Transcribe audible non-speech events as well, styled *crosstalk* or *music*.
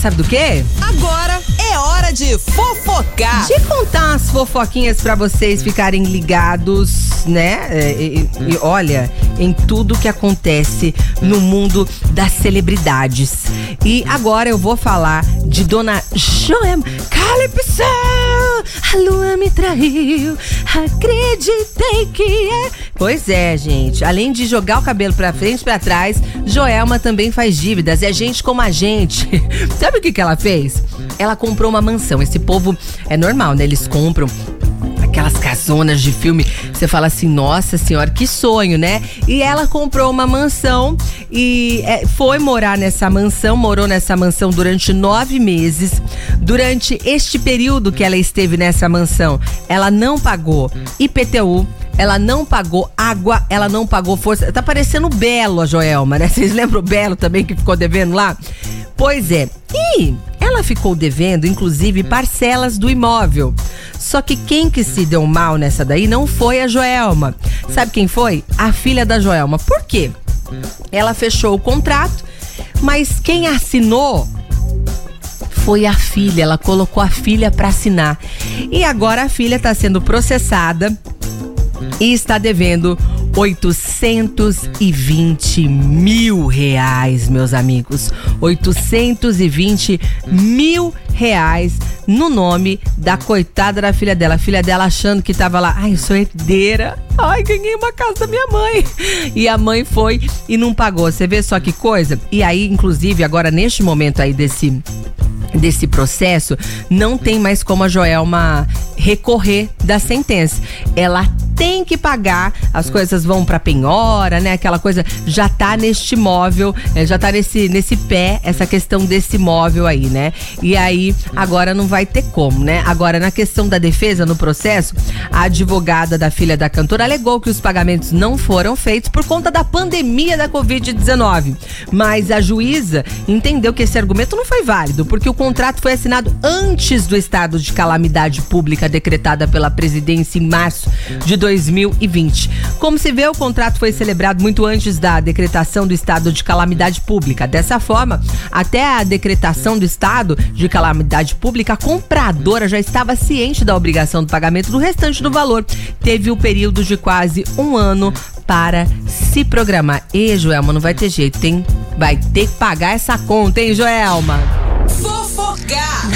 sabe do quê? Agora é hora de fofocar. De contar as fofoquinhas para vocês ficarem ligados, né? É, e, e, olha, em tudo que acontece no mundo das celebridades. E agora eu vou falar de Dona Joem Calypso. A lua me traiu, acreditei que é. Pois é, gente. Além de jogar o cabelo pra frente e pra trás, Joelma também faz dívidas. É gente como a gente. *laughs* Sabe o que, que ela fez? Ela comprou uma mansão. Esse povo é normal, né? Eles compram aquelas casonas de filme, você fala assim, nossa senhora, que sonho, né? E ela comprou uma mansão e é, foi morar nessa mansão, morou nessa mansão durante nove meses. Durante este período que ela esteve nessa mansão, ela não pagou IPTU, ela não pagou água, ela não pagou força. Tá parecendo Belo a Joelma, né? Vocês lembram o Belo também que ficou devendo lá? Pois é. E ela ficou devendo, inclusive, parcelas do imóvel. Só que quem que se deu mal nessa daí não foi a Joelma. Sabe quem foi? A filha da Joelma. Por quê? Ela fechou o contrato, mas quem assinou foi a filha. Ela colocou a filha para assinar. E agora a filha está sendo processada e está devendo 820 mil reais, meus amigos. 820 mil reais no nome da coitada da filha dela. A filha dela achando que tava lá, ai, eu sou herdeira. Ai, ganhei uma casa da minha mãe. *laughs* E a mãe foi e não pagou. Você vê só que coisa? E aí, inclusive, agora neste momento aí desse desse processo, não tem mais como a Joelma recorrer da sentença. Ela tem que pagar, as coisas vão para penhora, né? Aquela coisa já tá neste móvel, é, já tá nesse, nesse pé, essa questão desse móvel aí, né? E aí, agora não vai ter como, né? Agora, na questão da defesa, no processo, a advogada da filha da cantora alegou que os pagamentos não foram feitos por conta da pandemia da Covid-19. Mas a juíza entendeu que esse argumento não foi válido, porque o contrato foi assinado antes do estado de calamidade pública decretada pela presidência em março de 2020. 2020. Como se vê, o contrato foi celebrado muito antes da decretação do estado de calamidade pública. Dessa forma, até a decretação do estado de calamidade pública, a compradora já estava ciente da obrigação do pagamento do restante do valor. Teve o período de quase um ano para se programar. E, Joelma, não vai ter jeito, tem, vai ter que pagar essa conta, hein, Joelma? Fofocar!